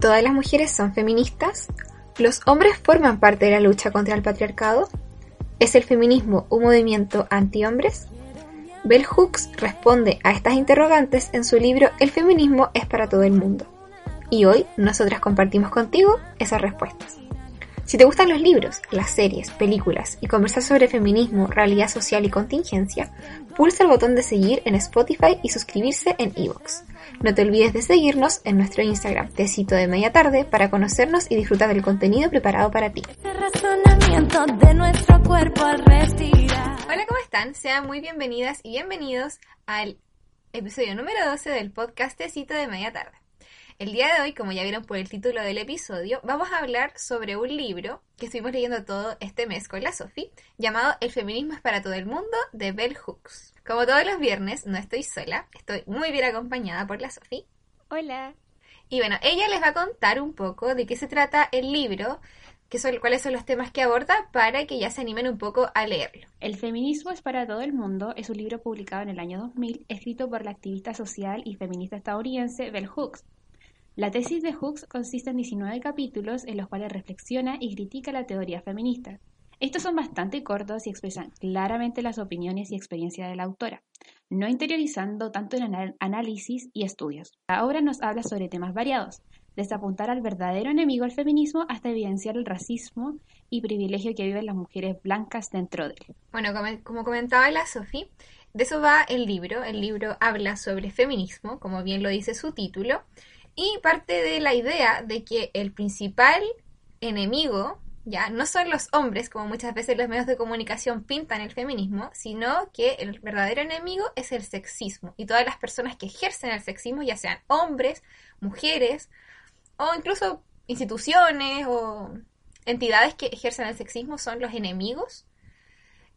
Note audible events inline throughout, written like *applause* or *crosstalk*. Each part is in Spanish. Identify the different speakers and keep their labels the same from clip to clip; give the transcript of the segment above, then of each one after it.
Speaker 1: ¿Todas las mujeres son feministas? ¿Los hombres forman parte de la lucha contra el patriarcado? ¿Es el feminismo un movimiento anti-hombres? Bell Hooks responde a estas interrogantes en su libro El feminismo es para todo el mundo. Y hoy nosotras compartimos contigo esas respuestas. Si te gustan los libros, las series, películas y conversar sobre feminismo, realidad social y contingencia, pulsa el botón de seguir en Spotify y suscribirse en Evox. No te olvides de seguirnos en nuestro Instagram, Tecito de Media Tarde, para conocernos y disfrutar del contenido preparado para ti. Hola, ¿cómo están? Sean muy bienvenidas y bienvenidos al episodio número 12 del podcast Tecito de Media Tarde. El día de hoy, como ya vieron por el título del episodio, vamos a hablar sobre un libro que estuvimos leyendo todo este mes con la Sofi, llamado El feminismo es para todo el mundo, de Bell Hooks. Como todos los viernes, no estoy sola, estoy muy bien acompañada por la Sofi.
Speaker 2: Hola.
Speaker 1: Y bueno, ella les va a contar un poco de qué se trata el libro, son, cuáles son los temas que aborda, para que ya se animen un poco a leerlo.
Speaker 2: El feminismo es para todo el mundo es un libro publicado en el año 2000, escrito por la activista social y feminista estadounidense Bell Hooks la tesis de Hooks consiste en 19 capítulos en los cuales reflexiona y critica la teoría feminista. Estos son bastante cortos y expresan claramente las opiniones y experiencia de la autora, no interiorizando tanto en análisis y estudios. La obra nos habla sobre temas variados, desde apuntar al verdadero enemigo del feminismo hasta evidenciar el racismo y privilegio que viven las mujeres blancas dentro de él.
Speaker 1: Bueno, como comentaba la Sofi, de eso va el libro. El libro habla sobre feminismo, como bien lo dice su título, y parte de la idea de que el principal enemigo ya no son los hombres, como muchas veces los medios de comunicación pintan el feminismo, sino que el verdadero enemigo es el sexismo y todas las personas que ejercen el sexismo, ya sean hombres, mujeres o incluso instituciones o entidades que ejercen el sexismo son los enemigos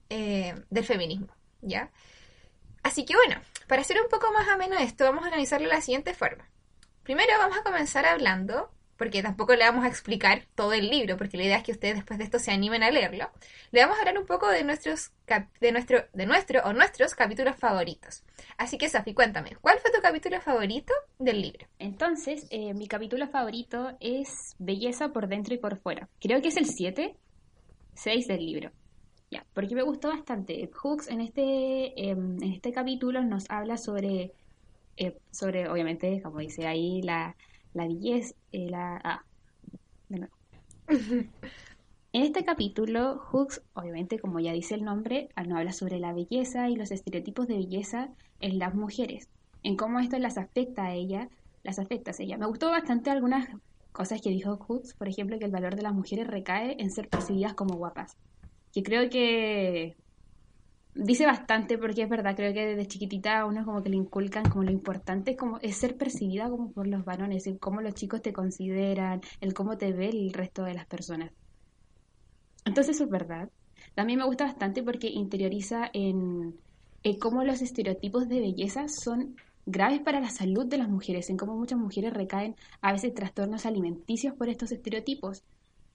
Speaker 1: eh, del feminismo, ¿ya? Así que bueno, para hacer un poco más ameno esto, vamos a organizarlo de la siguiente forma. Primero vamos a comenzar hablando, porque tampoco le vamos a explicar todo el libro, porque la idea es que ustedes después de esto se animen a leerlo. Le vamos a hablar un poco de nuestros de nuestro de nuestro o nuestros capítulos favoritos. Así que Safi, cuéntame, ¿cuál fue tu capítulo favorito del libro?
Speaker 2: Entonces, eh, mi capítulo favorito es Belleza por dentro y por fuera. Creo que es el 7, 6 del libro. Ya, porque me gustó bastante. Hooks en este, em, en este capítulo nos habla sobre eh, sobre, obviamente, como dice ahí, la, la belleza, eh, la... Ah, *laughs* En este capítulo, Hooks, obviamente, como ya dice el nombre, ah, no habla sobre la belleza y los estereotipos de belleza en las mujeres, en cómo esto las afecta a ella, las afecta a ella. Me gustó bastante algunas cosas que dijo Hooks, por ejemplo, que el valor de las mujeres recae en ser percibidas como guapas, que creo que dice bastante porque es verdad, creo que desde chiquitita uno como que le inculcan como lo importante como es ser percibida como por los varones, el cómo los chicos te consideran, el cómo te ve el resto de las personas. Entonces eso es verdad. También me gusta bastante porque interioriza en, en cómo los estereotipos de belleza son graves para la salud de las mujeres, en cómo muchas mujeres recaen a veces trastornos alimenticios por estos estereotipos.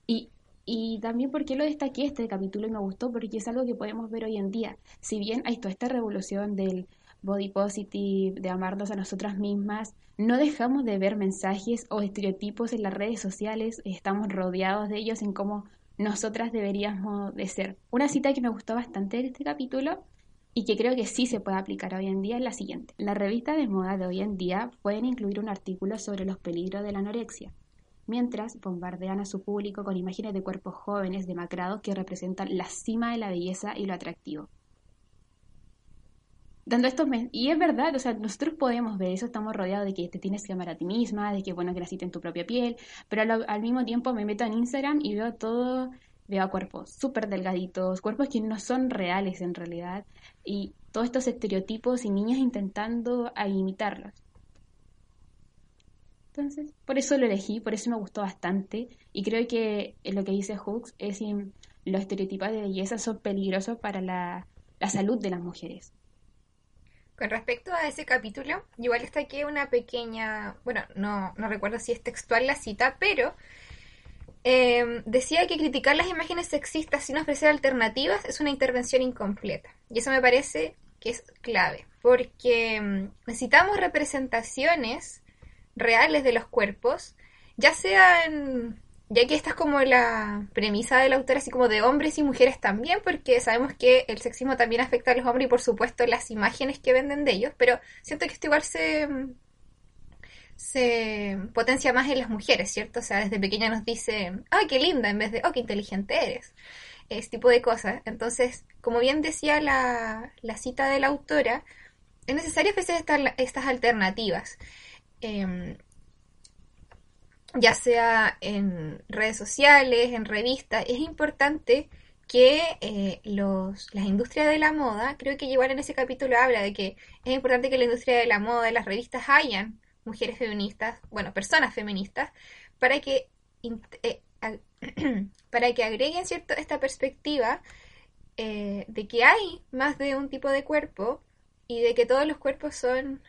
Speaker 2: Y y también porque lo destaqué este capítulo y me gustó porque es algo que podemos ver hoy en día. Si bien hay toda esta revolución del body positive, de amarnos a nosotras mismas, no dejamos de ver mensajes o estereotipos en las redes sociales, estamos rodeados de ellos en cómo nosotras deberíamos de ser. Una cita que me gustó bastante de este capítulo y que creo que sí se puede aplicar hoy en día es la siguiente. En la revista de moda de hoy en día pueden incluir un artículo sobre los peligros de la anorexia mientras bombardean a su público con imágenes de cuerpos jóvenes demacrados que representan la cima de la belleza y lo atractivo. Dando estos y es verdad, o sea, nosotros podemos ver eso, estamos rodeados de que te tienes que amar a ti misma, de que bueno que naciste en tu propia piel, pero al, mismo tiempo me meto en Instagram y veo todo, veo cuerpos súper delgaditos, cuerpos que no son reales en realidad, y todos estos estereotipos y niños intentando imitarlos. Entonces, por eso lo elegí, por eso me gustó bastante. Y creo que lo que dice Hooks es que los estereotipos de belleza son peligrosos para la, salud de las mujeres.
Speaker 1: Con respecto a ese capítulo, igual destaqué una pequeña, bueno, no, no recuerdo si es textual la cita, pero em, decía que criticar las imágenes sexistas sin ofrecer alternativas es una intervención incompleta. Y eso me parece que es clave, porque em, necesitamos representaciones reales de los cuerpos ya sea en, ya que esta es como la premisa del autor, así como de hombres y mujeres también, porque sabemos que el sexismo también afecta a los hombres y por supuesto las imágenes que venden de ellos, pero siento que esto igual se, se potencia más en las mujeres, ¿cierto? O sea, desde pequeña nos dicen, ¡ay, qué linda! en vez de, ¡oh, qué inteligente eres! Ese tipo de cosas. Entonces, como bien decía la, la cita de la autora, es necesario ofrecer estas, estas alternativas. Em, ya sea en redes sociales, en revistas, es importante que eh, los, las industrias de la moda, creo que igual en ese capítulo habla de que es importante que la industria de la moda, las revistas hayan mujeres feministas, bueno, personas feministas, para que, eh, *clears throat* para que agreguen cierto, esta perspectiva eh, de que hay más de un tipo de cuerpo y de que todos los cuerpos son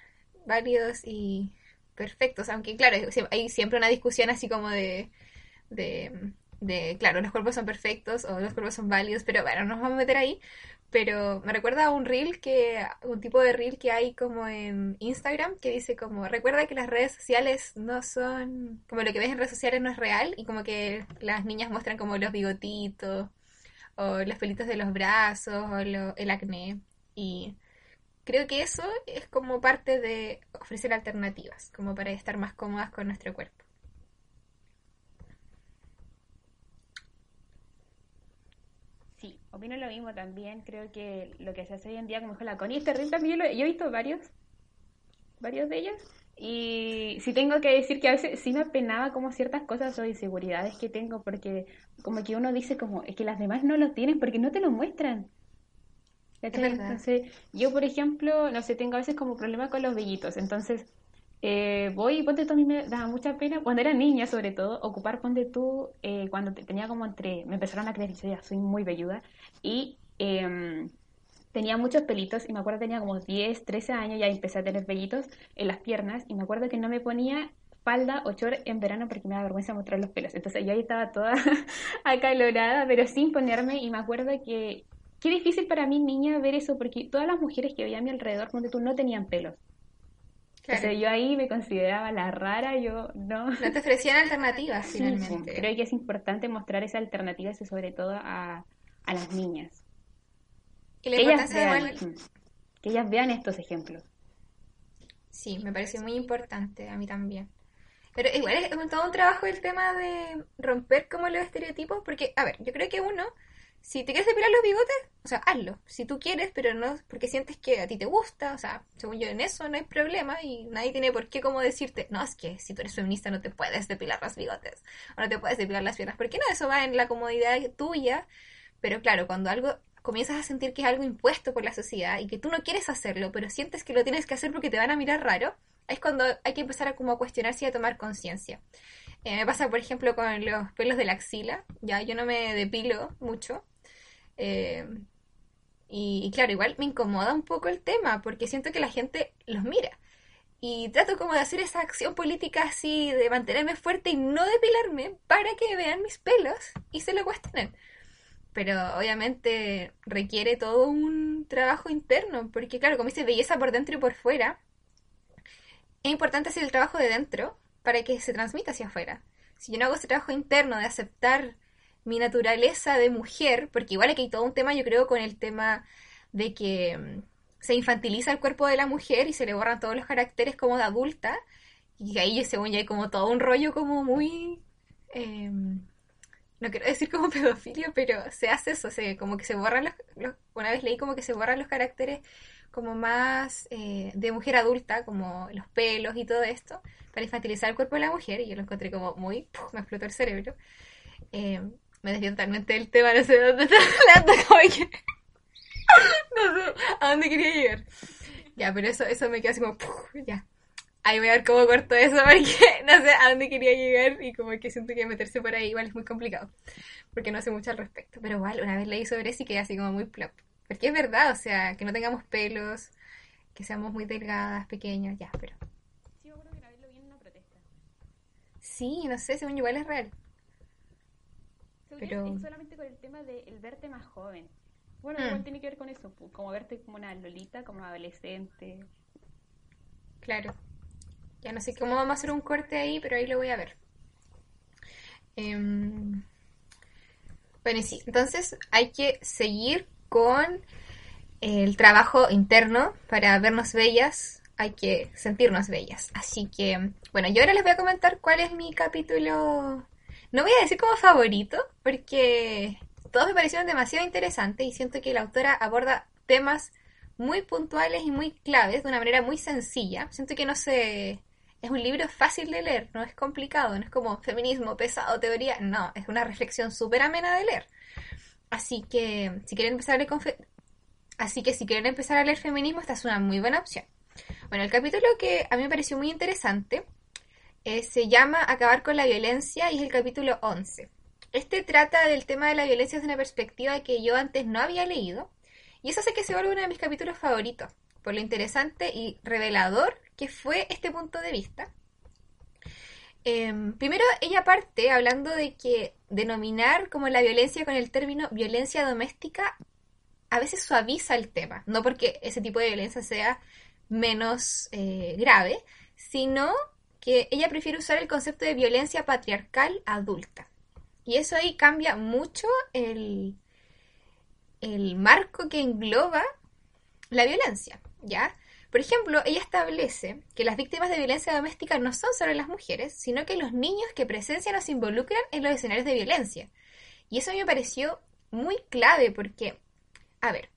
Speaker 1: válidos y perfectos, aunque claro, hay siempre una discusión así como de, de, claro, los cuerpos son perfectos o los cuerpos son válidos, pero bueno, no nos vamos a meter ahí. Pero me recuerda un reel que, un tipo de reel que hay como en Instagram que dice como, recuerda que las redes sociales no son, como lo que ves en redes sociales no es real y como que las niñas muestran como los bigotitos o los pelitos de los brazos o el acné y creo que eso es como parte de ofrecer alternativas, como para estar más cómodas con nuestro cuerpo.
Speaker 2: Sí, opino lo mismo también. Creo que lo que se hace hoy en día, como dijo la Connie, es terrible también. Yo, he visto varios, varios de ellos. Y sí tengo que decir que a veces sí me apenaba como ciertas cosas o inseguridades que tengo, porque como que uno dice como, es que las demás no lo tienen porque no te lo muestran. Entonces, yo, por ejemplo, no sé, tengo a veces como problema con los vellitos. Entonces, eh, voy ponte tú, a mí me daba mucha pena, cuando era niña sobre todo, ocupar ponte tú, eh, cuando tenía como entre, me empezaron a creer, yo ya soy muy velluda, y em, tenía muchos pelitos, y me acuerdo que tenía como 10, 13 años, ya empecé a tener vellitos en las piernas, y me acuerdo que no me ponía falda o short en verano porque me da vergüenza mostrar los pelos. Entonces yo ahí estaba toda *laughs* acalorada, pero sin ponerme, y me acuerdo que qué difícil para mí, niña, ver eso, porque todas las mujeres que veía a mi alrededor, donde tú no tenían pelos. O sea, yo ahí me consideraba la rara, yo no.
Speaker 1: No te ofrecían alternativas, finalmente.
Speaker 2: creo que es importante mostrar esa alternativa, sobre todo a, a las niñas.
Speaker 1: Y la que, ellas vean,
Speaker 2: mm, que ellas vean estos ejemplos.
Speaker 1: Sí, me parece muy importante, a mí también. Pero igual es todo un trabajo el tema de romper como los estereotipos, porque, a ver, yo creo que uno si te quieres depilar los bigotes, o sea, hazlo. Si tú quieres, pero no porque sientes que a ti te gusta, o sea, según yo en eso no hay problema y nadie tiene por qué como decirte, no, es que si tú eres feminista no te puedes depilar los bigotes o no te puedes depilar las piernas, porque no, eso va en la comodidad tuya, pero claro, cuando algo comienzas a sentir que es algo impuesto por la sociedad y que tú no quieres hacerlo, pero sientes que lo tienes que hacer porque te van a mirar raro, es cuando hay que empezar a como cuestionarse y a tomar conciencia. Eh, me pasa, por ejemplo, con los pelos de la axila. Ya, yo no me depilo mucho. Eh, y, claro, igual me incomoda un poco el tema porque siento que la gente los mira. Y trato como de hacer esa acción política así, de mantenerme fuerte y no depilarme para que vean mis pelos y se lo cuestionen. Pero obviamente requiere todo un trabajo interno, porque claro, como dice belleza por dentro y por fuera, es importante hacer el trabajo de dentro para que se transmita hacia afuera. Si yo no hago ese trabajo interno de aceptar mi naturaleza de mujer, porque igual aquí hay todo un tema, yo creo, con el tema de que mm, se infantiliza el cuerpo de la mujer y se le borran todos los caracteres como de adulta, y ahí según ya hay como todo un rollo como muy... Em, no quiero decir como *laughs* pedofilia, pero se hace eso, se, como que se borran los, Una vez leí como que se borran los caracteres como más eh, de mujer adulta, como los pelos y todo esto, para infantilizar el cuerpo de la mujer, y yo lo encontré como muy... *laughs* me explotó el cerebro. Eh, me desvío totalmente del tema, no sé dónde *laughs* está hablando, como que... *laughs* no sé a dónde quería llegar. Ya, pero eso, eso me queda así como... ya. Ahí voy a ver cómo corto eso *laughs* porque no sé a dónde quería llegar y como que siento que meterse por ahí igual es muy complicado. Porque no sé mucho al respecto. Pero igual, una vez leí sobre eso y quedé así como muy plop. Porque es verdad, o sea, que no tengamos pelos, que seamos muy delgadas, pequeños, ya, pero...
Speaker 2: Sí, yo creo que una vez lo vi en una protesta.
Speaker 1: Sí, no sé, según igual es real
Speaker 2: pero... Es solamente con el tema de el verte más joven. Bueno, mm. igual tiene que ver con eso, como verte como una lolita, como adolescente.
Speaker 1: Claro. Ya no sé cómo vamos a hacer un corte ahí, pero ahí lo voy a ver. Em, bueno, sí, entonces hay que seguir con el trabajo interno para vernos bellas, hay que sentirnos bellas. Así que, bueno, yo ahora les voy a comentar cuál es mi capítulo, no voy a decir como favorito, porque todos me parecieron demasiado interesantes y siento que la autora aborda temas muy puntuales y muy claves de una manera muy sencilla. Siento que no se... Es un libro fácil de leer, no es complicado, no es como feminismo, pesado, teoría, no, es una reflexión súper amena de leer. Así que si quieren empezar a leer Así que si quieren empezar a leer feminismo, esta es una muy buena opción. Bueno, el capítulo que a mí me pareció muy interesante eh, se llama Acabar con la violencia y es el capítulo 11. Este trata del tema de la violencia desde una perspectiva que yo antes no había leído y eso hace que se vuelva uno de mis capítulos favoritos por lo interesante y revelador que fue este punto de vista. Em, primero, ella parte hablando de que denominar como la violencia con el término violencia doméstica a veces suaviza el tema, no porque ese tipo de violencia sea menos eh, grave, sino que ella prefiere usar el concepto de violencia patriarcal adulta. Y eso ahí cambia mucho el, el marco que engloba la violencia, ¿ya? Por ejemplo, ella establece que las víctimas de violencia doméstica no son solo las mujeres, sino que los niños que presencian o se involucran en los escenarios de violencia. Y eso a mí me pareció muy clave porque a ver,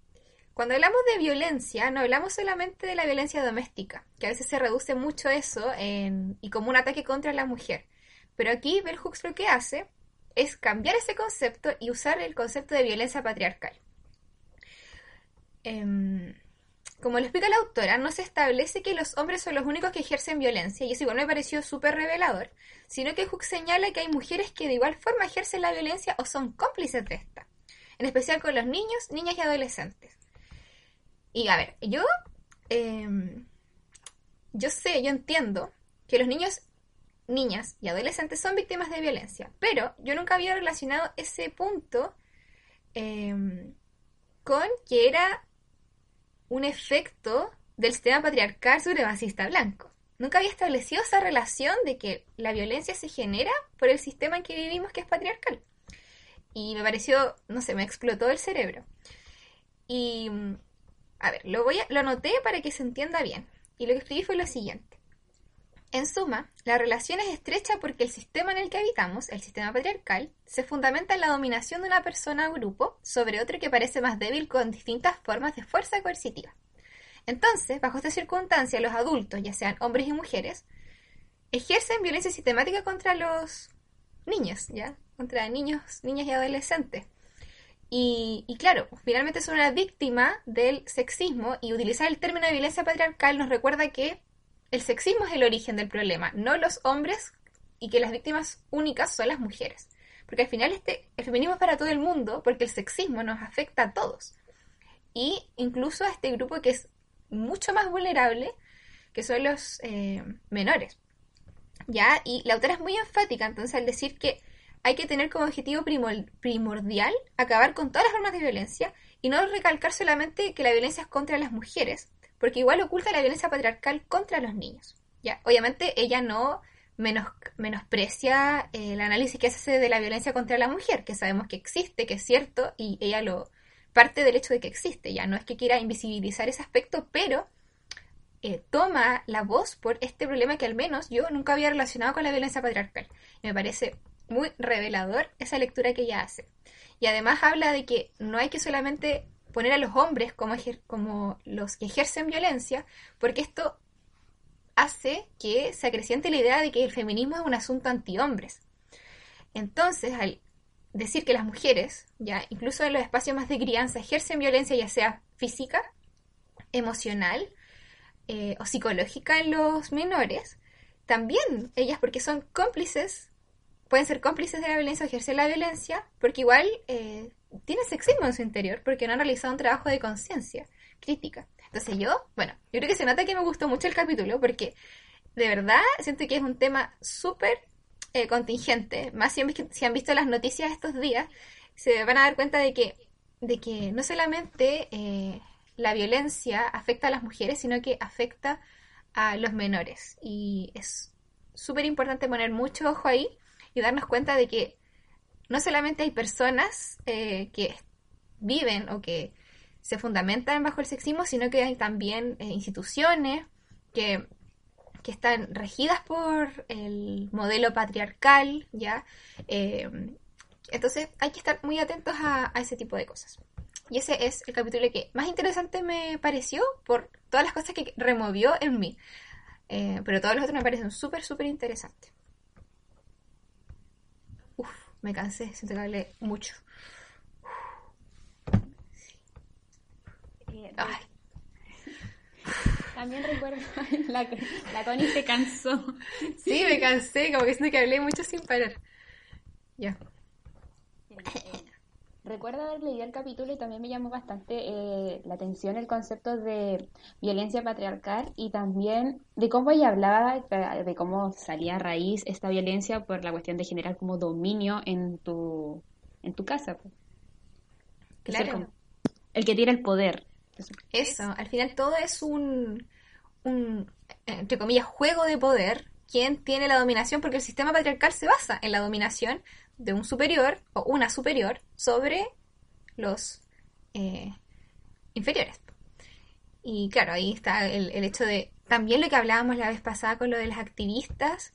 Speaker 1: cuando hablamos de violencia, no hablamos solamente de la violencia doméstica, que a veces se reduce mucho eso y como un ataque contra la mujer. Pero aquí Bell Hooks lo que hace es cambiar ese concepto y usar el concepto de violencia patriarcal. Em, como lo explica la autora, no se establece que los hombres son los únicos que ejercen violencia, y eso igual me pareció súper revelador, sino que Hooks señala que hay mujeres que de igual forma ejercen la violencia o son cómplices de esta en especial con los niños, niñas y adolescentes. Y a ver, yo, em, yo sé, yo entiendo que los niños, niñas y adolescentes son víctimas de violencia, pero yo nunca había relacionado ese punto em, con que era un efecto del sistema patriarcal supremacista blanco. Nunca había establecido esa relación de que la violencia se genera por el sistema en que vivimos que es patriarcal. Y me pareció, no sé, me explotó el cerebro. Y, a ver, lo, voy a, lo anoté para que se entienda bien. Y lo que escribí fue lo siguiente. En suma, la relación es estrecha porque el sistema en el que habitamos, el sistema patriarcal, se fundamenta en la dominación de una persona o grupo sobre otro que parece más débil con distintas formas de fuerza coercitiva. Entonces, bajo esta circunstancia, los adultos, ya sean hombres y mujeres, ejercen violencia sistemática contra los niños, ¿ya? contra niños, niñas y adolescentes. Y, claro, finalmente son una víctima del sexismo y utilizar el término de violencia patriarcal nos recuerda que el sexismo es el origen del problema, no los hombres y que las víctimas únicas son las mujeres. Porque al final este, el feminismo es para todo el mundo porque el sexismo nos afecta a todos. Y incluso a este grupo que es mucho más vulnerable, que son los eh, menores. ¿Ya? Y la autora es muy enfática entonces al decir que hay que tener como objetivo primordial acabar con todas las formas de violencia y no recalcar solamente que la violencia es contra las mujeres, porque igual oculta la violencia patriarcal contra los niños. Ya, obviamente ella no menos, menosprecia eh, el análisis que hace de la violencia contra la mujer, que sabemos que existe, que es cierto, y ella lo parte del hecho de que existe, ya no es que quiera invisibilizar ese aspecto, pero eh, toma la voz por este problema que al menos yo nunca había relacionado con la violencia patriarcal. Y me parece muy revelador esa lectura que ella hace. Y además habla de que no hay que solamente poner a los hombres como, como los que ejercen violencia, porque esto hace que se acreciente la idea de que el feminismo es un asunto anti-hombres. Entonces, al decir que las mujeres, ya incluso en los espacios más de crianza, ejercen violencia ya sea física, emocional eh, o psicológica en los menores, también ellas, porque son cómplices pueden ser cómplices de la violencia o ejercer la violencia, porque igual eh, tienen sexismo en su interior, porque no han realizado un trabajo de conciencia crítica. Entonces yo, bueno, yo creo que se nota que me gustó mucho el capítulo, porque de verdad siento que es un tema súper eh, contingente. Más si han, si han, visto las noticias estos días, se van a dar cuenta de que, de que no solamente eh, la violencia afecta a las mujeres, sino que afecta a los menores. Y es súper importante poner mucho ojo ahí y darnos cuenta de que no solamente hay personas eh, que viven o que se fundamentan bajo el sexismo, sino que hay también eh, instituciones que, que, están regidas por el modelo patriarcal, ¿ya? Eh, entonces hay que estar muy atentos a, ese tipo de cosas. Y ese es el capítulo que más interesante me pareció por todas las cosas que removió en mí. Eh, pero todos los otros me parecen súper, súper interesantes. Me cansé, siento que hablé mucho.
Speaker 2: También recuerdo, *laughs* la, la Connie se cansó.
Speaker 1: Sí, me cansé, como que siento que hablé mucho sin parar. Ya.
Speaker 2: Recuerdo haber leído el capítulo y también me llamó bastante eh, la atención el concepto de violencia patriarcal y también de cómo ella hablaba de cómo salía a raíz esta violencia por la cuestión de generar como dominio en tu, en tu casa.
Speaker 1: Claro.
Speaker 2: El, que tiene el poder.
Speaker 1: Eso, al final todo es un, un, entre comillas, juego de poder. ¿Quién tiene la dominación? Porque el sistema patriarcal se basa en la dominación de un superior o una superior sobre los eh, inferiores. Y claro, ahí está el, hecho de también lo que hablábamos la vez pasada con lo de las activistas,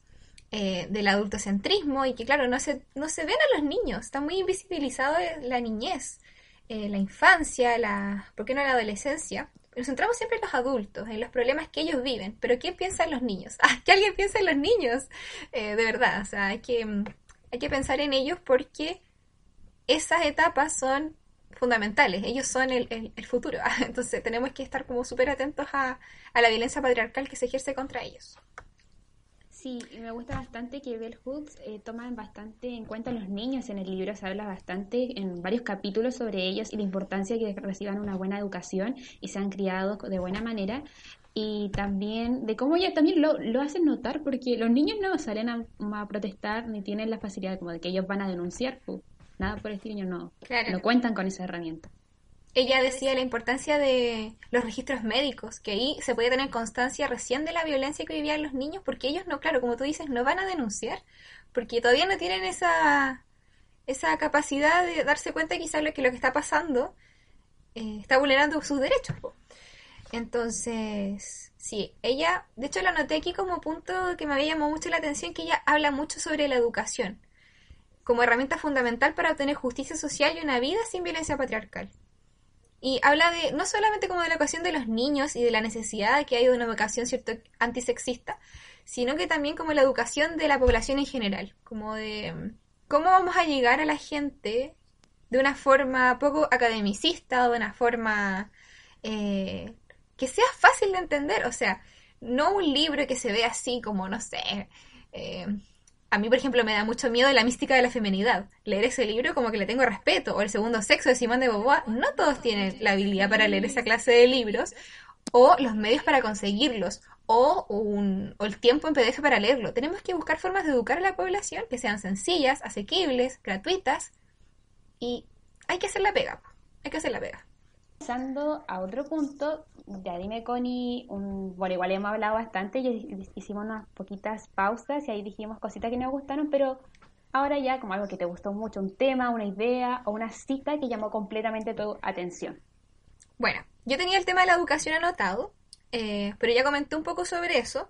Speaker 1: eh, del adultocentrismo y que claro, no se, no se ven a los niños, está muy invisibilizado la niñez, eh, la infancia, la, ¿por qué no la adolescencia? Nos centramos siempre en los adultos, en los problemas que ellos viven, pero ¿qué piensan los niños? *laughs* Ah, que alguien piense en los niños, de verdad, o sea, hay que mm, hay que pensar en ellos porque esas etapas son fundamentales, ellos son el, futuro, *laughs* entonces tenemos que estar como súper atentos a, la violencia patriarcal que se ejerce contra ellos.
Speaker 2: Sí, me gusta bastante que Bell Hooks eh, toma bastante en cuenta a los niños. En el libro, se habla bastante en varios capítulos sobre ellos y la importancia de que reciban una buena educación y sean criados de buena manera, y también de cómo ella también lo, lo hacen notar, porque los niños no salen a, protestar ni tienen la facilidad como de que ellos van a denunciar, pues, nada por el estilo, no, no cuentan con esa herramienta.
Speaker 1: Ella decía la importancia de los registros médicos, que ahí se puede tener constancia recién de la violencia que vivían los niños, porque ellos no, claro, como tú dices, no van a denunciar, porque todavía no tienen esa, esa capacidad de darse cuenta quizás lo que lo que está pasando eh, está vulnerando sus derechos. Entonces, sí, ella, de hecho lo anoté aquí como punto que me había llamado mucho la atención, que ella habla mucho sobre la educación como herramienta fundamental para obtener justicia social y una vida sin violencia patriarcal. Y habla de, no solamente como de la educación de los niños y de la necesidad que hay de una educación cierto antisexista, sino que también como la educación de la población en general, como de cómo vamos a llegar a la gente de una forma poco academicista de una forma eh, que sea fácil de entender, o sea, no un libro que se vea así como, no sé, eh, a mí, por ejemplo, me da mucho miedo la mística de la femenidad. Leer ese libro como que le tengo respeto. O El segundo sexo de Simón de Beauvoir. No todos tienen la habilidad para leer esa clase de libros. O los medios para conseguirlos. O, un, o el tiempo en PDF para leerlo. Tenemos que buscar formas de educar a la población que sean sencillas, asequibles, gratuitas. Y hay que hacer la pega. Hay que hacer la pega.
Speaker 2: Pasando a otro punto, ya dime Connie, un, bueno, igual hemos hablado bastante, y hicimos unas poquitas pausas y ahí dijimos cositas que nos gustaron, pero ahora ya como algo que te gustó mucho, un tema, una idea o una cita que llamó completamente tu atención.
Speaker 1: Bueno, yo tenía el tema de la educación anotado, eh, pero ya comenté un poco sobre eso.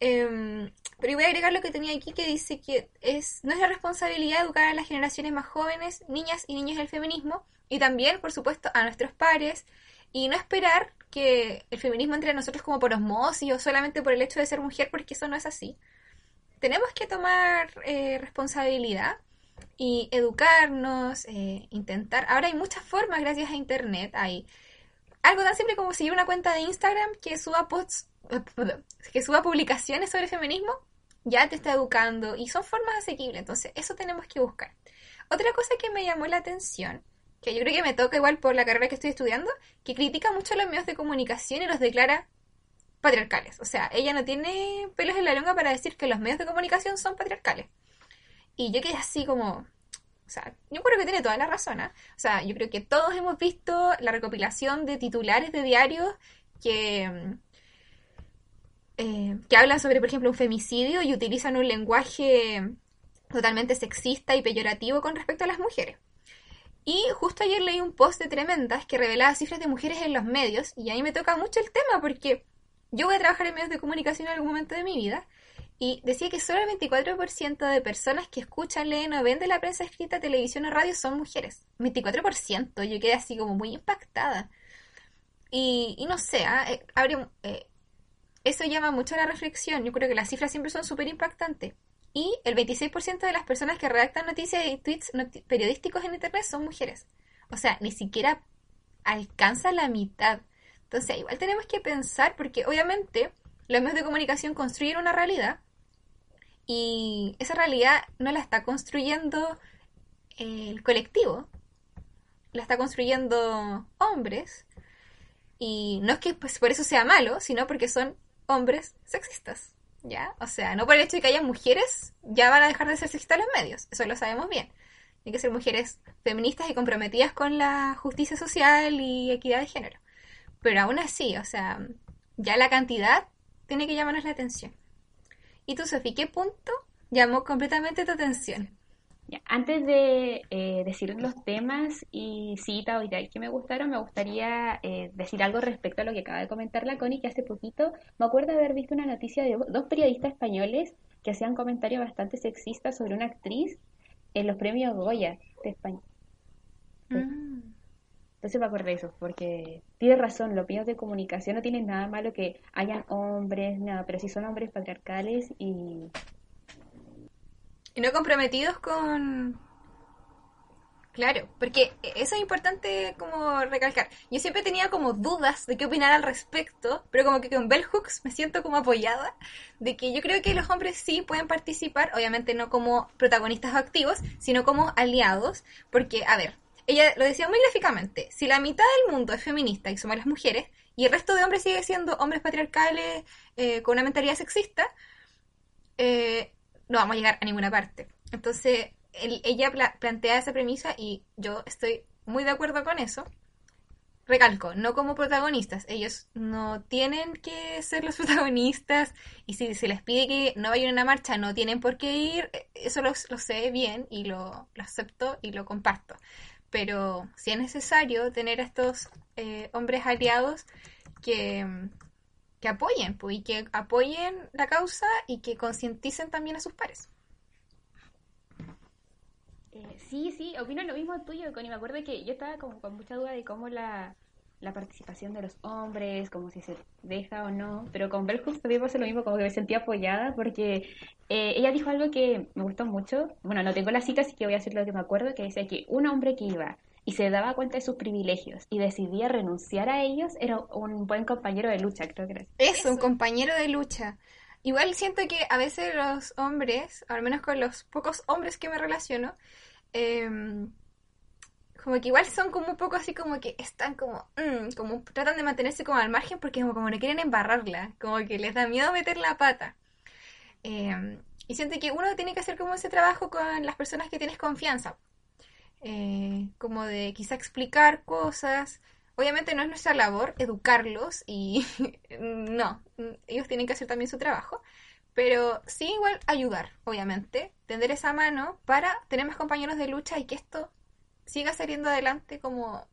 Speaker 1: Em, pero voy a agregar lo que tenía aquí que dice que es, no es la responsabilidad educar a las generaciones más jóvenes, niñas y niños del feminismo, y también, por supuesto, a nuestros pares, y no esperar que el feminismo entre a nosotros como por osmosis o solamente por el hecho de ser mujer, porque eso no es así. Tenemos que tomar eh, responsabilidad y educarnos, eh, intentar. Ahora hay muchas formas gracias a Internet. Hay algo tan simple como seguir una cuenta de Instagram que suba posts, que suba publicaciones sobre feminismo, ya te está educando y son formas asequibles. Entonces, eso tenemos que buscar. Otra cosa que me llamó la atención que yo creo que me toca igual por la carrera que estoy estudiando, que critica mucho a los medios de comunicación y los declara patriarcales. O sea, ella no tiene pelos en la lengua para decir que los medios de comunicación son patriarcales. Y yo quedé así como... O sea, yo creo que tiene toda la razón. ¿eh? O sea, yo creo que todos hemos visto la recopilación de titulares de diarios que... Eh, que hablan sobre, por ejemplo, un femicidio y utilizan un lenguaje totalmente sexista y peyorativo con respecto a las mujeres. Y justo ayer leí un post de Tremendas que revelaba cifras de mujeres en los medios y a me toca mucho el tema porque yo voy a trabajar en medios de comunicación en algún momento de mi vida y decía que solo el 24% de personas que escuchan, leen o ven de la prensa escrita, televisión o radio son mujeres. 24%, yo quedé así como muy impactada. Y, no sé, ¿ah? eh, eh, eso llama mucho a la reflexión. Yo creo que las cifras siempre son súper impactantes. Y el 26% de las personas que redactan noticias y tweets periodísticos en Internet son mujeres. O sea, ni siquiera alcanza la mitad. Entonces, igual tenemos que pensar, porque obviamente los medios de comunicación construyen una realidad, y esa realidad no la está construyendo el colectivo, la está construyendo hombres. Y no es que pues, por eso sea malo, sino porque son hombres sexistas. ¿Ya? O sea, no por el hecho de que haya mujeres, ya van a dejar de ser sexistas los medios. Eso lo sabemos bien. Tienen que ser mujeres feministas y comprometidas con la justicia social y equidad de género. Pero aún así, o sea, ya la cantidad tiene que llamarnos la atención. ¿Y tú, Sofi, qué punto llamó completamente tu atención?
Speaker 2: Antes de eh, decir los temas y citas o que me gustaron, me gustaría eh, decir algo respecto a lo que acaba de comentar la Connie, que hace poquito me acuerdo de haber visto una noticia de dos periodistas españoles que hacían comentarios bastante sexistas sobre una actriz en los premios Goya de España. Mm. Entonces me acordé de eso, porque tiene razón, los medios de comunicación no tienen nada malo que hayan hombres, nada, pero si son hombres patriarcales y...
Speaker 1: Y no comprometidos con... Claro, porque eso es importante como recalcar. Yo siempre tenía como dudas de qué opinar al respecto, pero como que con Bell Hooks me siento como apoyada de que yo creo que los hombres sí pueden participar, obviamente no como protagonistas activos, sino como aliados, porque, a ver, ella lo decía muy gráficamente, si la mitad del mundo es feminista y somos las mujeres, y el resto de hombres sigue siendo hombres patriarcales eh, con una mentalidad sexista, eh, no vamos a llegar a ninguna parte. Entonces, ella plantea esa premisa y yo estoy muy de acuerdo con eso. Recalco, no como protagonistas, ellos no tienen que ser los *laughs* protagonistas y si se les pide que no vayan a una marcha, no tienen por qué ir, eh, eso lo, sé bien y lo, lo acepto y lo comparto pero si es necesario tener a estos eh, hombres aliados que, que apoyen, pues, y que apoyen la causa y que concienticen también a sus pares.
Speaker 2: Eh, sí, sí, opino lo mismo tuyo, Connie. Me acuerdo que yo estaba con mucha duda de cómo la, la participación de los hombres, como si se deja o no, pero con Bell Hooks también pasó lo mismo, como que me sentía apoyada porque eh, ella dijo algo que me gustó mucho, bueno, no tengo la cita, así que voy a decir lo que me acuerdo, que decía que un hombre que iba y se daba cuenta de sus privilegios y decidía renunciar a ellos era un buen compañero de lucha, creo que
Speaker 1: Es un compañero de lucha. Igual siento que a veces los hombres, al menos con los pocos hombres que me relaciono, eh, como que igual son como un poco así como que están como, mm, como tratan de mantenerse como al margen porque como, como no quieren embarrarla, como que les da miedo meter la pata. Em, y siento que uno tiene que hacer como ese trabajo con las personas que tienes confianza. Eh, como de quizá explicar cosas. Obviamente no es nuestra labor educarlos y *laughs* no, ellos tienen que hacer también su trabajo. Pero sí igual ayudar, obviamente, tender esa mano para tener más compañeros de lucha y que esto siga saliendo adelante como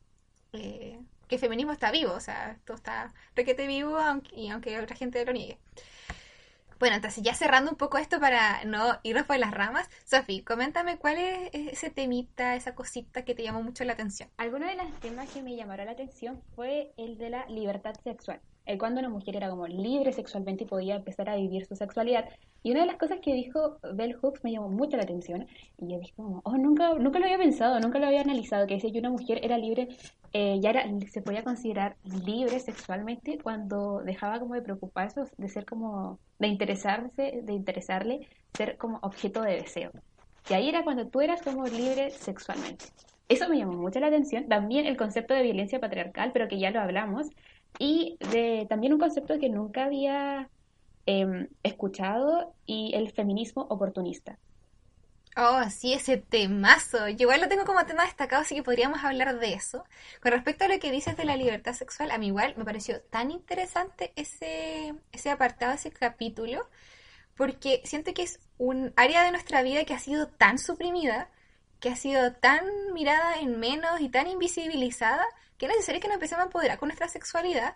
Speaker 1: eh, que el feminismo está vivo, o sea, esto está requete vivo y aunque otra gente lo niegue. Bueno, entonces ya cerrando un poco esto para no irnos por las ramas, Sofi, coméntame cuál es ese temita, esa cosita que te llamó mucho la atención.
Speaker 2: Alguno de los temas que me llamaron la atención fue el de la libertad sexual el cuando una mujer era como libre sexualmente y podía empezar a vivir su sexualidad. Y una de las cosas que dijo Bell Hooks me llamó mucho la atención. Y yo dije como, oh, nunca, nunca lo había pensado, nunca lo había analizado, que decía que una mujer era libre, eh, ya era, se podía considerar libre sexualmente cuando dejaba como de preocuparse, de ser como, de interesarse, de interesarle, ser como objeto de deseo. Y ahí era cuando tú eras como libre sexualmente. Eso me llamó mucho la atención. También el concepto de violencia patriarcal, pero que ya lo hablamos, y de también un concepto que nunca había em, escuchado y el feminismo oportunista.
Speaker 1: Oh, sí, ese temazo. Yo igual lo tengo como tema destacado, así que podríamos hablar de eso. Con respecto a lo que dices de la libertad sexual, a mí igual me pareció tan interesante ese, ese apartado, ese capítulo, porque siento que es un área de nuestra vida que ha sido tan suprimida, que ha sido tan mirada en menos y tan invisibilizada, que es necesario que nos empecemos a empoderar con nuestra sexualidad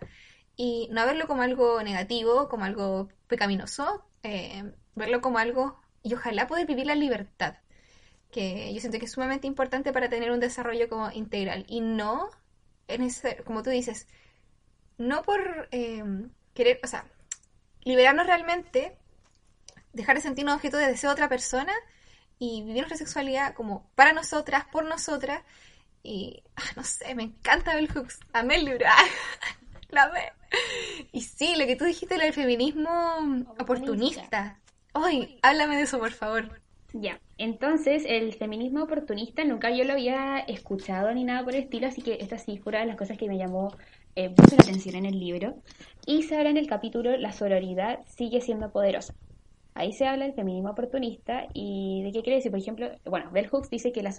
Speaker 1: y no verlo como algo negativo, como algo pecaminoso, eh, verlo como algo y ojalá poder vivir la libertad, que yo siento que es sumamente importante para tener un desarrollo como integral y no, en ese, como tú dices, no por eh, querer, o sea, liberarnos realmente, dejar de sentirnos objeto de deseo de otra persona y vivir nuestra sexualidad como para nosotras, por nosotras. Y ah, no sé, me encanta Bell Hooks. Amé el libro. *laughs* la ve. Y sí, lo que tú dijiste, del feminismo oportunista. Ay, háblame de eso, por favor.
Speaker 2: Ya, entonces el feminismo oportunista nunca yo lo había escuchado ni nada por el estilo, así que esta sí fue una de las cosas que me llamó eh, mucho la atención en el libro. Y se habla en el capítulo La sororidad sigue siendo poderosa. Ahí se habla del feminismo oportunista y de qué quiere decir, por ejemplo, bueno, Bell Hooks dice que la,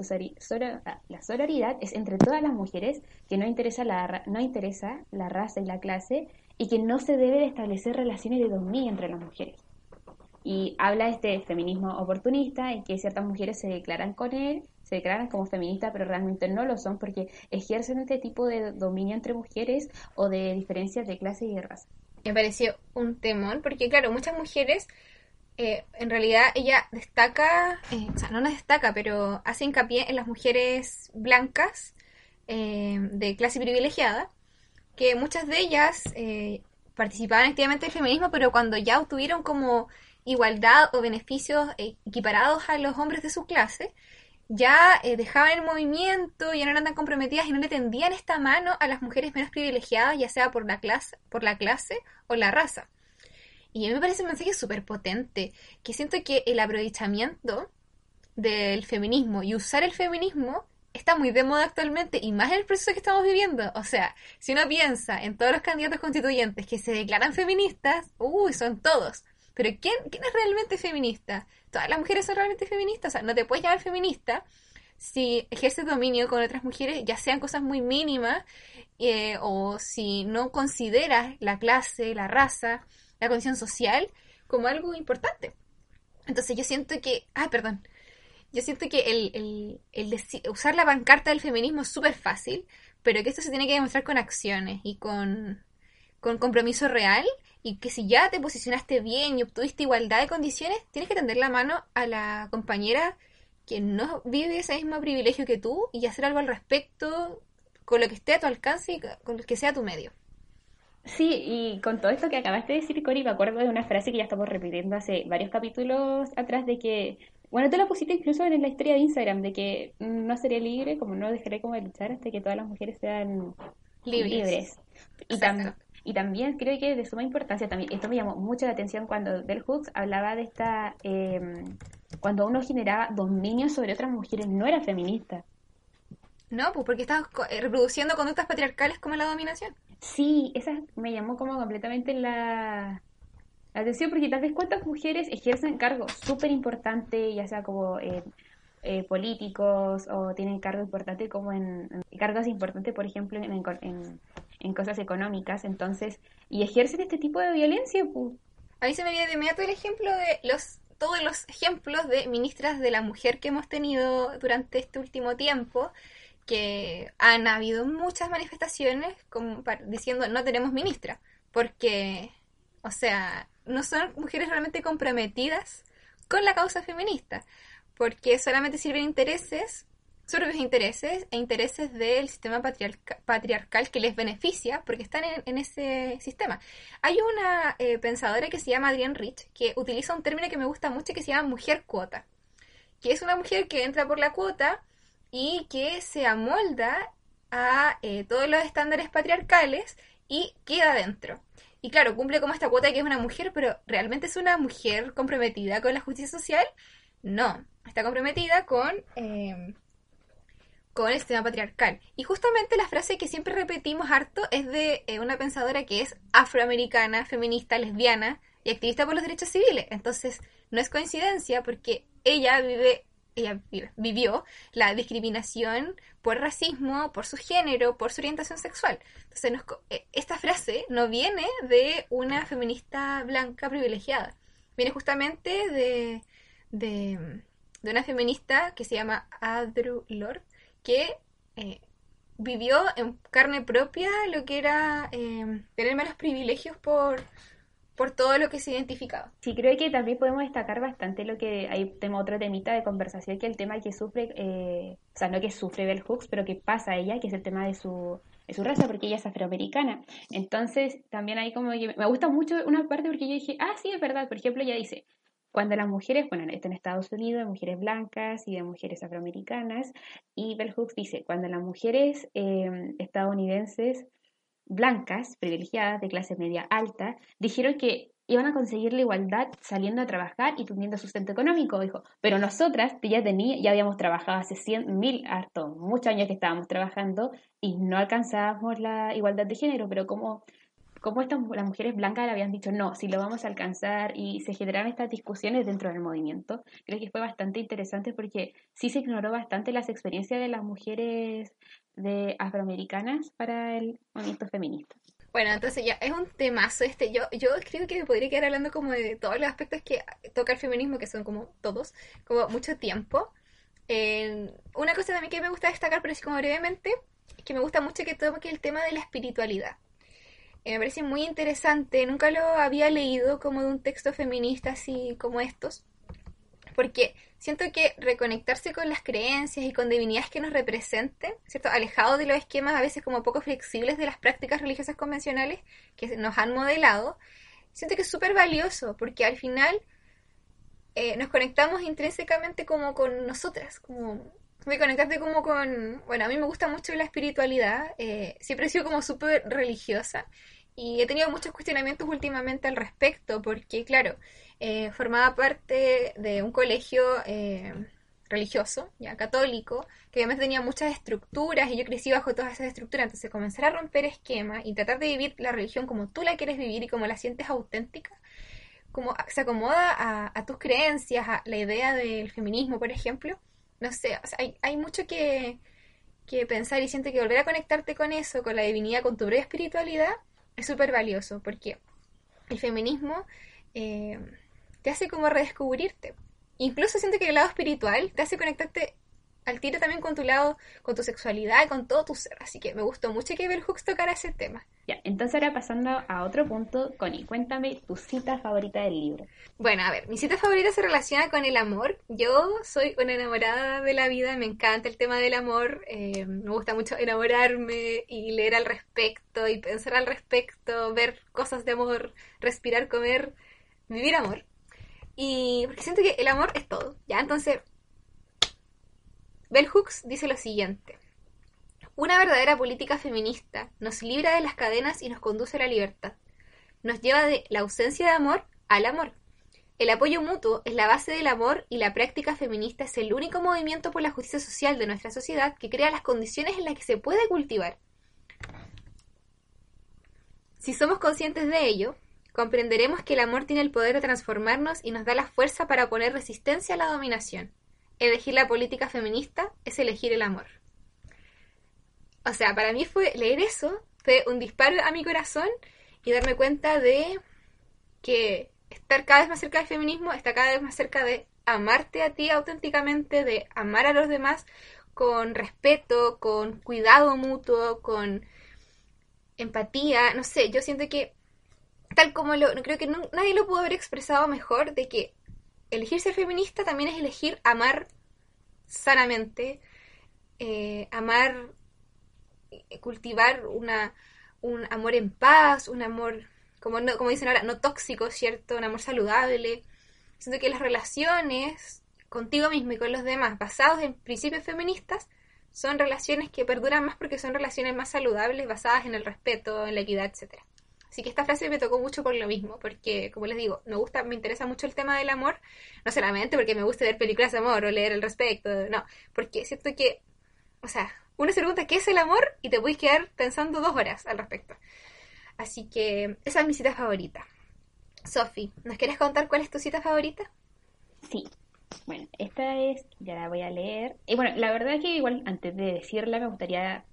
Speaker 2: ah, la sororidad es entre todas las mujeres, que no interesa, la, no interesa la raza y la clase y que no se debe de establecer relaciones de dominio entre las mujeres. Y habla de este feminismo oportunista y que ciertas mujeres se declaran con él, se declaran como feministas, pero realmente no lo son porque ejercen este tipo de dominio entre mujeres o de diferencias de clase y de raza.
Speaker 1: Me pareció un temón porque, claro, muchas mujeres eh, en realidad ella destaca, eh, o sea, no nos destaca, pero hace hincapié en las mujeres blancas eh, de clase privilegiada, que muchas de ellas participaban activamente del feminismo, pero cuando ya obtuvieron como igualdad o beneficios equiparados a los hombres de su clase, ya dejaban el movimiento, ya no eran tan comprometidas y no le tendían esta mano a las mujeres menos privilegiadas, ya sea por la clase, por la clase o la raza. Y a mí me parece un mensaje súper potente, que siento que el aprovechamiento del feminismo y usar el feminismo está muy de moda actualmente y más en el proceso que estamos viviendo. O sea, si uno piensa en todos los candidatos constituyentes que se declaran feministas, uy, son todos. Pero ¿quién, quién es realmente feminista? Todas las mujeres son realmente feministas. O sea, no te puedes llamar feminista si ejerces dominio con otras mujeres, ya sean cosas muy mínimas, eh, o si no consideras la clase, la raza, la condición social como algo importante. Entonces yo siento que, ay, perdón, yo siento que el, usar la pancarta del feminismo es súper fácil, pero que esto se tiene que demostrar con acciones y con, con compromiso real y que si ya te posicionaste bien y obtuviste igualdad de condiciones, tienes que tender la mano a la compañera que no vive ese mismo privilegio que tú y hacer algo al respecto con lo que esté a tu alcance y con lo que sea tu medio.
Speaker 2: Sí, y con todo esto que acabaste de decir, Cori, me acuerdo de una frase que ya estamos repitiendo hace varios capítulos atrás de que, bueno, tú la pusiste incluso en la historia de Instagram, de que no seré libre, como no dejaré como de luchar hasta que todas las mujeres sean libres. Y, y también creo que de suma importancia, también esto me llamó mucho la atención cuando Bell Hooks hablaba de esta, em, cuando uno generaba dominio sobre otras mujeres, no era feminista.
Speaker 1: No, pues porque estás reproduciendo conductas patriarcales como la dominación.
Speaker 2: Sí, esa me llamó como completamente la, atención porque tal vez cuántas mujeres ejercen cargos súper importantes, ya sea como eh, eh, políticos o tienen cargos importantes como en, cargos importantes, por ejemplo, en, en, cosas económicas, entonces, y ejercen este tipo de violencia. Pues.
Speaker 1: A mí se me viene de inmediato el ejemplo de los todos los ejemplos de ministras de la mujer que hemos tenido durante este último tiempo que han habido muchas manifestaciones como diciendo no tenemos ministra, porque, o sea, no son mujeres realmente comprometidas con la causa feminista, porque solamente sirven intereses, sus intereses e intereses del sistema patriarcal que les beneficia porque están en, ese sistema. Hay una eh, pensadora que se llama Adrienne Rich que utiliza un término que me gusta mucho que se llama mujer cuota, que es una mujer que entra por la cuota y que se amolda a eh, todos los estándares patriarcales y queda dentro. Y claro, cumple como esta cuota que es una mujer, pero ¿realmente es una mujer comprometida con la justicia social? No, está comprometida con, eh, con el sistema patriarcal. Y justamente la frase que siempre repetimos harto es de eh, una pensadora que es afroamericana, feminista, lesbiana y activista por los derechos civiles. Entonces, no es coincidencia porque ella vive ella vivió la discriminación por racismo, por su género, por su orientación sexual. Entonces, eh, esta frase no viene de una feminista blanca privilegiada, viene justamente de, de, una feminista que se llama Adru Lord, que eh, vivió en carne propia lo que era eh, tener menos privilegios por, por todo lo que se identificaba.
Speaker 2: Sí, creo que también podemos destacar bastante lo que hay tema otro temita de conversación que el tema que sufre, eh, o sea, no que sufre Bell Hooks, pero que pasa a ella, que es el tema de su de su raza, porque ella es afroamericana. Entonces, también hay como que me gusta mucho una parte porque yo dije, ah, sí, es verdad. Por ejemplo, ella dice, cuando las mujeres, bueno, está en Estados Unidos, de mujeres blancas y de mujeres afroamericanas, y Bell Hooks dice, cuando las mujeres em, estadounidenses blancas, privilegiadas, de clase media alta, dijeron que iban a conseguir la igualdad saliendo a trabajar y teniendo sustento económico, dijo. Pero nosotras ya, tenía, ya habíamos trabajado hace 100 mil, harto, muchos años que estábamos trabajando y no alcanzábamos la igualdad de género, pero como como estas, las mujeres blancas le habían dicho, no, si lo vamos a alcanzar y se generaron estas discusiones dentro del movimiento. Creo que fue bastante interesante porque sí se ignoró bastante las experiencias de las mujeres de afroamericanas para el movimiento feminista.
Speaker 1: Bueno, entonces ya es un temazo este. Yo, yo creo que me podría quedar hablando como de todos los aspectos que toca el feminismo, que son como todos, como mucho tiempo. una cosa también que me gusta destacar, pero así como brevemente, es que me gusta mucho que toque el tema de la espiritualidad. Me parece muy interesante, nunca lo había leído como de un texto feminista así como estos, porque siento que reconectarse con las creencias y con divinidades que nos representen, ¿cierto? Alejado de los esquemas a veces como poco flexibles de las prácticas religiosas convencionales que nos han modelado, siento que es súper valioso, porque al final eh, nos conectamos intrínsecamente como con nosotras, como de conectarte como con... Bueno, a mí me gusta mucho la espiritualidad, eh, siempre he sido como súper religiosa y he tenido muchos cuestionamientos últimamente al respecto, porque claro, eh, formaba parte de un colegio eh, religioso, ya católico, que obviamente tenía muchas estructuras y yo crecí bajo todas esas estructuras, entonces comenzar a romper esquemas y tratar de vivir la religión como tú la quieres vivir y como la sientes auténtica, como se acomoda a, tus creencias, a la idea del feminismo, por ejemplo, no sé, hay, hay mucho que, que pensar y siento que volver a conectarte con eso, con la divinidad, con tu propia espiritualidad, es súper valioso porque el feminismo eh, te hace como redescubrirte. Incluso siento que el lado espiritual te hace conectarte al tiro también con tu lado, con tu sexualidad, con todo tu ser. Así que me gustó mucho que Bell Hooks tocara ese tema.
Speaker 2: Ya, entonces ahora pasando a otro punto, Connie, cuéntame tu cita favorita del libro.
Speaker 1: Bueno, a ver, mi cita favorita se relaciona con el amor. Yo soy una enamorada de la vida, me encanta el tema del amor, eh, me gusta mucho enamorarme y leer al respecto y pensar al respecto, ver cosas de amor, respirar, comer, vivir amor. Y porque siento que el amor es todo, ¿ya? Entonces, Bell Hooks dice lo siguiente. Una verdadera política feminista nos libra de las cadenas y nos conduce a la libertad. Nos lleva de la ausencia de amor al amor. El apoyo mutuo es la base del amor y la práctica feminista es el único movimiento por la justicia social de nuestra sociedad que crea las condiciones en las que se puede cultivar. Si somos conscientes de ello, comprenderemos que el amor tiene el poder de transformarnos y nos da la fuerza para poner resistencia a la dominación elegir la política feminista es elegir el amor. O sea, para mí fue leer eso, fue un disparo a mi corazón y darme cuenta de que estar cada vez más cerca del feminismo está cada vez más cerca de amarte a ti auténticamente, de amar a los demás con respeto, con cuidado mutuo, con empatía, no sé, yo siento que tal como lo, creo que nadie lo pudo haber expresado mejor de que elegir ser feminista también es elegir amar sanamente, eh, amar, eh, cultivar una, un amor en paz, un amor, como, como dicen ahora, no tóxico, ¿cierto? Un amor saludable. Siento que las relaciones contigo mismo y con los demás, basados en principios feministas, son relaciones que perduran más porque son relaciones más saludables, basadas en el respeto, en la equidad, etcétera. Así que esta frase me tocó mucho por lo mismo, porque, como les digo, me gusta, me interesa mucho el tema del amor, no solamente porque me gusta ver películas de amor o leer al respecto, no, porque siento que, o sea, uno se pregunta qué es el amor y te puedes quedar pensando dos horas al respecto. Así que esa es mi cita favorita. Sofi, ¿nos quieres contar cuál es tu cita favorita?
Speaker 2: Sí. Bueno, esta es, ya la voy a leer. Y bueno, la verdad es que igual antes de decirla me gustaría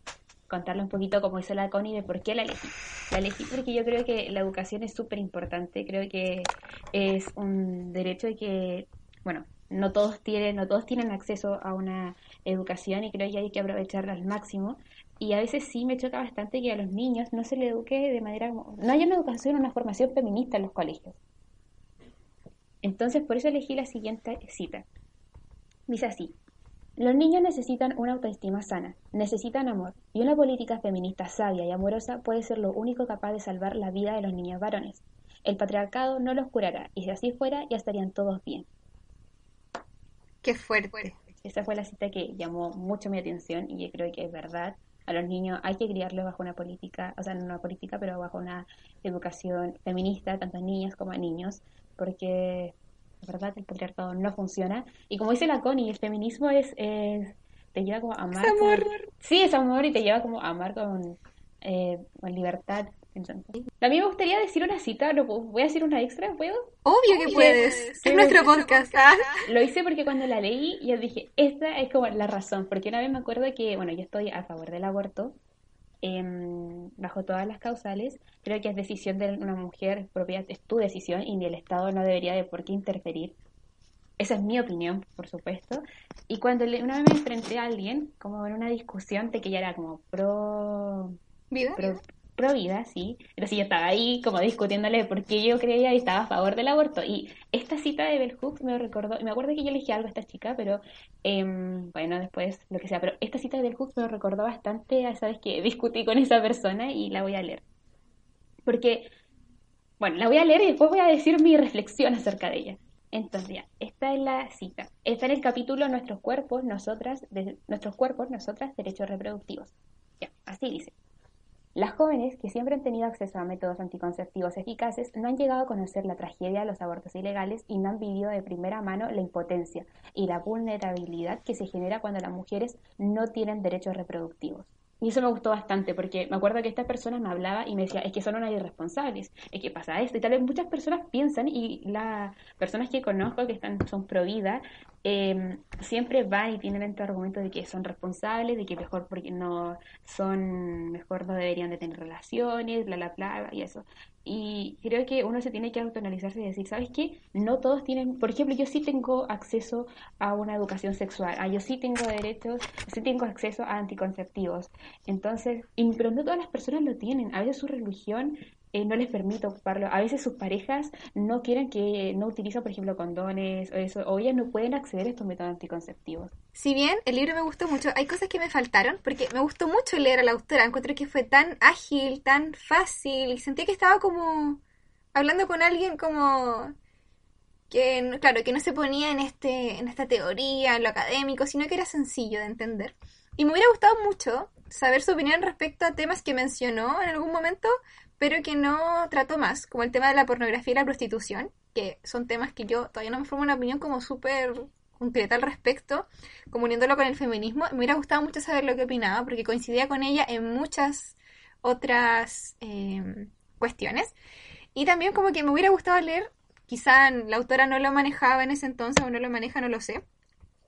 Speaker 2: contarle un poquito cómo hizo la Connie de por qué la elegí. La elegí porque yo creo que la educación es súper importante, creo que es un derecho que, bueno, no todos tienen, no todos tienen acceso a una educación y creo que hay que aprovecharla al máximo. Y a veces sí me choca bastante que a los niños no se les eduque de manera no haya una educación, una formación feminista en los colegios. Entonces por eso elegí la siguiente cita. Dice así, los niños necesitan una autoestima sana, necesitan amor, y una política feminista sabia y amorosa puede ser lo único capaz de salvar la vida de los niños varones. El patriarcado no los curará, y si así fuera, ya estarían todos bien.
Speaker 1: Qué fuerte.
Speaker 2: Esa fue la cita que llamó mucho mi atención y yo creo que es verdad. A los niños hay que criarlos bajo una política, o sea, no una política, pero bajo una educación feminista, tanto a niñas como a niños, porque verdad el patriarcado no funciona. Y como dice la Connie, el feminismo es, te lleva como a amar.
Speaker 1: Es amor.
Speaker 2: sí, es amor y te lleva como a amar con, eh, con libertad. A mí me gustaría decir una cita, ¿lo voy a decir una extra? ¿Puedo?
Speaker 1: Obvio que puedes. Es nuestro podcast. ¿ah?
Speaker 2: Lo hice porque cuando la leí yo dije, esta es como la razón. Porque una vez me acuerdo que, bueno, yo estoy a favor del aborto, Em, bajo todas las causales. Creo que es decisión de una mujer propia, es tu decisión y el Estado no debería de por qué interferir. Esa es mi opinión, por supuesto. Y cuando una vez me enfrenté a alguien, como en una discusión de que ella era como pro...
Speaker 1: ¿Vida?
Speaker 2: Pro, pro vida, sí. Pero sí, yo estaba ahí como discutiéndole por qué yo creía y estaba a favor del aborto. Y esta cita de Bell Hooks me recordó, me acuerdo que yo le dije algo a esta chica, pero em, bueno, después lo que sea. Pero esta cita de Bell Hooks me recordó bastante sabes que discutí con esa persona y la voy a leer. Porque, bueno, la voy a leer y después voy a decir mi reflexión acerca de ella. Entonces, ya, esta es la cita. Está en el capítulo Nuestros cuerpos, nosotras, nuestros cuerpos, nosotras, derechos reproductivos. Ya, así dice. Las jóvenes que siempre han tenido acceso a métodos anticonceptivos eficaces no han llegado a conocer la tragedia de los abortos ilegales y no han vivido de primera mano la impotencia y la vulnerabilidad que se genera cuando las mujeres no tienen derechos reproductivos. Y eso me gustó bastante porque me acuerdo que esta persona me hablaba y me decía, es que son unas irresponsables, es que pasa esto. Y tal vez muchas personas piensan y las personas que conozco que están, son pro vida, em, siempre van y tienen este argumento de que son responsables, de que mejor porque no son, mejor no deberían de tener relaciones, bla, bla, bla, y eso. Y creo que uno se tiene que autoanalizarse y decir, ¿sabes qué? No todos tienen, por ejemplo, yo sí tengo acceso a una educación sexual, ah, yo sí tengo derechos, sí tengo acceso a anticonceptivos. Entonces, pero no todas las personas lo tienen. A veces su religión eh, no les permite ocuparlo. A veces sus parejas no quieren que no utilizan, por ejemplo, condones o eso, o ellas no pueden acceder a estos métodos anticonceptivos.
Speaker 1: Si bien el libro me gustó mucho, hay cosas que me faltaron, porque me gustó mucho leer a la autora. Encuentro que fue tan ágil, tan fácil, y sentí que estaba como hablando con alguien como que claro, que no se ponía en este en esta teoría, en lo académico, sino que era sencillo de entender. Y me hubiera gustado mucho saber su opinión respecto a temas que mencionó en algún momento, pero que no trató más, como el tema de la pornografía y la prostitución, que son temas que yo todavía no me formo una opinión como súper concreta al respecto, como uniéndolo con el feminismo. Me hubiera gustado mucho saber lo que opinaba, porque coincidía con ella en muchas otras em, cuestiones. Y también como que me hubiera gustado leer, quizá la autora no lo manejaba en ese entonces o no lo maneja, no lo sé,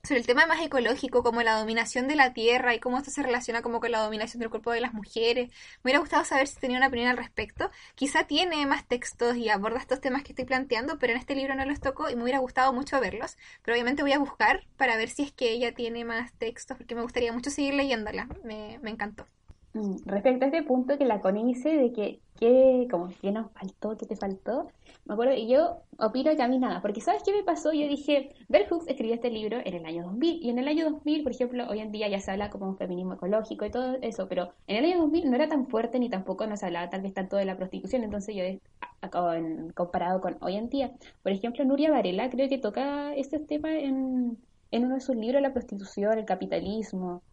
Speaker 1: sobre el tema más ecológico, como la dominación de la tierra y cómo esto se relaciona como con la dominación del cuerpo de las mujeres. Me hubiera gustado saber si tenía una opinión al respecto. Quizá tiene más textos y aborda estos temas que estoy planteando, pero en este libro no los tocó y me hubiera gustado mucho verlos. Pero obviamente voy a buscar para ver si es que ella tiene más textos, porque me gustaría mucho seguir leyéndola. Me, me encantó.
Speaker 2: Mm, respecto a este punto que la Connie dice de que, que como, ¿qué nos faltó? ¿Qué te faltó? Me acuerdo, y yo opino que a mí nada, porque ¿sabes qué me pasó? Yo dije, Bell Hooks escribió este libro en el año 2000, y en el año 2000, por ejemplo, hoy en día ya se habla como feminismo ecológico y todo eso, pero en el año 2000 no era tan fuerte ni tampoco nos hablaba tal vez tanto de la prostitución, entonces yo, en, comparado con hoy en día, por ejemplo, Nuria Varela creo que toca este tema en, en uno de sus libros, la prostitución, el capitalismo,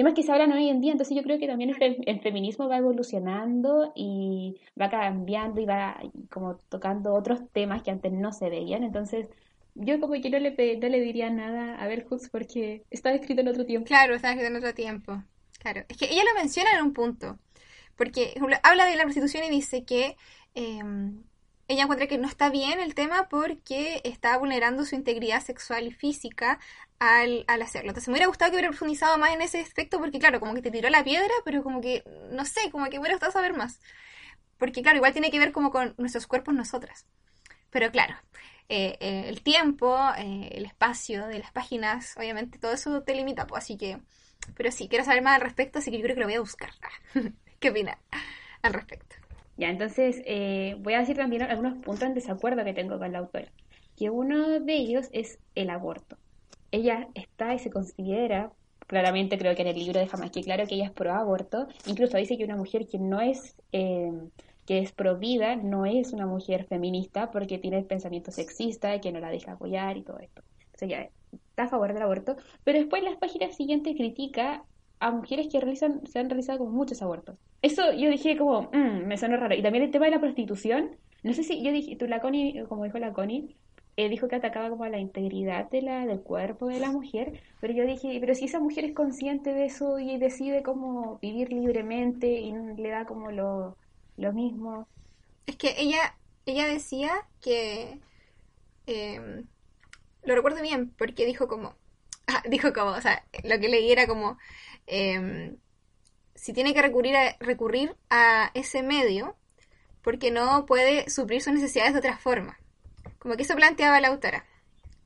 Speaker 2: temas que se hablan hoy en día, entonces yo creo que también el, feminismo va evolucionando y va cambiando y va como tocando otros temas que antes no se veían, entonces yo como que no le, no le diría nada a Bell Hooks porque estaba escrito en otro tiempo.
Speaker 1: Claro, estaba escrito en otro tiempo. Claro, es que ella lo menciona en un punto, porque habla de la prostitución y dice que em, ella encuentra que no está bien el tema porque está vulnerando su integridad sexual y física al, al, hacerlo. Entonces me hubiera gustado que hubiera profundizado más en ese aspecto porque claro, como que te tiró la piedra, pero como que, no sé, como que me hubiera gustado saber más. Porque claro, igual tiene que ver como con nuestros cuerpos nosotras. Pero claro, eh, eh, el tiempo, eh, el espacio de las páginas, obviamente todo eso te limita, pues así que... Pero sí, quiero saber más al respecto, así que yo creo que lo voy a buscar. *laughs* ¿Qué opinas al respecto?
Speaker 2: Ya, entonces eh, voy a decir también algunos puntos en desacuerdo que tengo con la autora. Que uno de ellos es el aborto. Ella está y se considera, claramente creo que en el libro deja más que claro que ella es pro aborto. Incluso dice que una mujer que no es, eh, que es pro vida, no es una mujer feminista porque tiene el pensamiento sexista, que no la deja apoyar y todo esto. Entonces ella está a favor del aborto, pero después en las páginas siguientes critica a mujeres que realizan, se han realizado como muchos abortos. Eso yo dije como, mmm, me suena raro. Y también el tema de la prostitución, no sé si yo dije, tú la Connie, como dijo la Connie, eh, dijo que atacaba como a la integridad de la, del cuerpo de la mujer, pero yo dije, pero si esa mujer es consciente de eso y decide como vivir libremente y le da como lo, lo mismo.
Speaker 1: Es que ella, ella decía que, eh, lo recuerdo bien, porque dijo como, *laughs* dijo como, o sea, lo que leí era como, eh, si tiene que recurrir a, recurrir a ese medio, porque no puede suplir sus necesidades de otra forma. Como que eso planteaba la autora.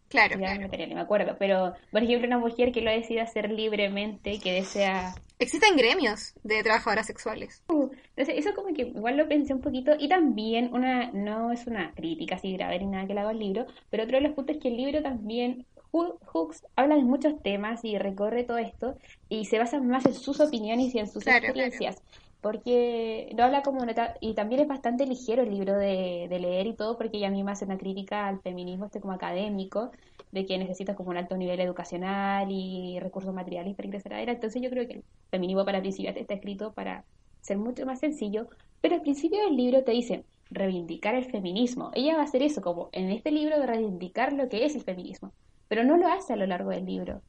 Speaker 1: Claro.
Speaker 2: Ya No, me acuerdo, pero por ejemplo una mujer que lo decida hacer libremente, que desea...
Speaker 1: Existen gremios de trabajadoras sexuales.
Speaker 2: Uh, entonces eso como que igual lo pensé un poquito y también una, no es una crítica así grave ni nada que le haga al libro, pero otro de los puntos es que el libro también Hooks habla de muchos temas y recorre todo esto y se basa más en sus opiniones y en sus experiencias. Porque no habla como y también es bastante ligero el libro de, leer y todo, porque ella misma hace una crítica al feminismo este como académico, de que necesitas como un alto nivel educacional y recursos materiales para ingresar a él. Entonces yo creo que el feminismo para principiantes está escrito para ser mucho más sencillo, pero al principio del libro te dice reivindicar el feminismo. Ella va a hacer eso, como en este libro de reivindicar lo que es el feminismo pero no lo hace a lo largo del libro.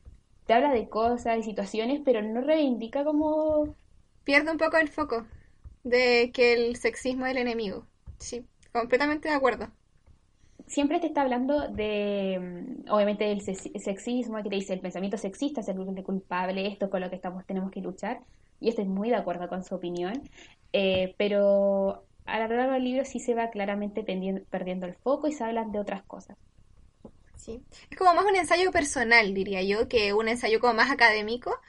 Speaker 2: Te habla de cosas y situaciones, pero no reivindica como...
Speaker 1: Pierde un poco el foco de que el sexismo es el enemigo. Sí, completamente de acuerdo.
Speaker 2: Siempre te está hablando de, mm, obviamente, del sexismo, que te dice el pensamiento sexista es el culpable, esto con lo que estamos tenemos que luchar. Y estoy muy de acuerdo con su opinión. Eh, pero a lo largo del libro sí se va claramente perdiendo el foco y se hablan de otras cosas.
Speaker 1: Es como más un ensayo personal, diría yo, que un ensayo como más académico.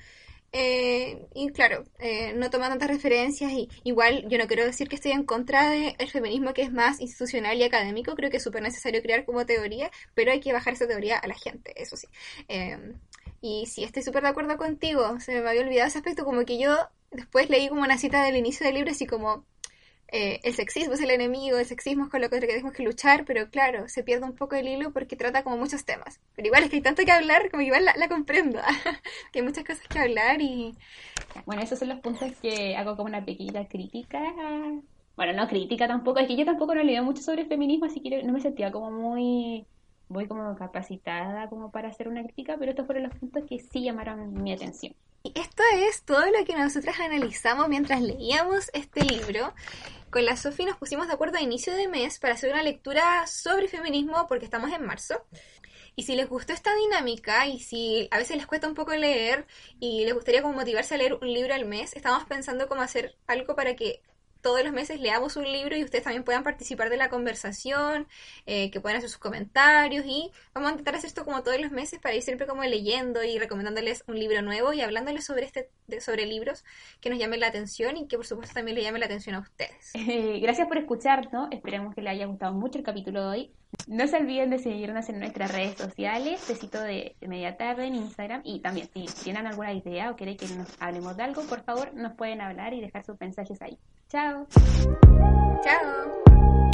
Speaker 1: Eh, y claro, eh, no toma tantas referencias y igual yo no quiero decir que estoy en contra del feminismo que es más institucional y académico, creo que es súper necesario crear como teoría, pero hay que bajar esa teoría a la gente, eso sí. Eh, y sí, estoy súper de acuerdo contigo, se me había olvidado ese aspecto, como que yo después leí como una cita del inicio del libro así como eh, el sexismo es el enemigo, el sexismo es con lo que tenemos que luchar, pero claro, se pierde un poco el hilo porque trata como muchos temas. Pero igual es que hay tanto que hablar, como igual la, comprendo, *laughs* que hay muchas cosas que hablar y...
Speaker 2: Bueno, esos son los puntos que hago como una pequeña crítica. Bueno, no crítica tampoco, es que yo tampoco no leo mucho sobre feminismo, así que no me sentía como muy muy como capacitada como para hacer una crítica, pero estos fueron los puntos que sí llamaron mi atención.
Speaker 1: Y esto es todo lo que nosotras analizamos mientras leíamos este libro. Con la Sofi nos pusimos de acuerdo a inicio de mes para hacer una lectura sobre feminismo porque estamos en marzo. Y si les gustó esta dinámica y si a veces les cuesta un poco leer y les gustaría como motivarse a leer un libro al mes, estamos pensando cómo hacer algo para que todos los meses leamos un libro y ustedes también puedan participar de la conversación, eh, que puedan hacer sus comentarios y vamos a intentar hacer esto como todos los meses para ir siempre como leyendo y recomendándoles un libro nuevo y hablándoles sobre este sobre libros que nos llamen la atención y que por supuesto también le llamen la atención a ustedes. *laughs*
Speaker 2: gracias por escucharnos, esperemos que les haya gustado mucho el capítulo de hoy. No se olviden de seguirnos en nuestras redes sociales, Besito de, de Media Tarde en Instagram y también si tienen alguna idea o quieren que nos hablemos de algo, por favor nos pueden hablar y dejar sus mensajes ahí. Chao. Chao.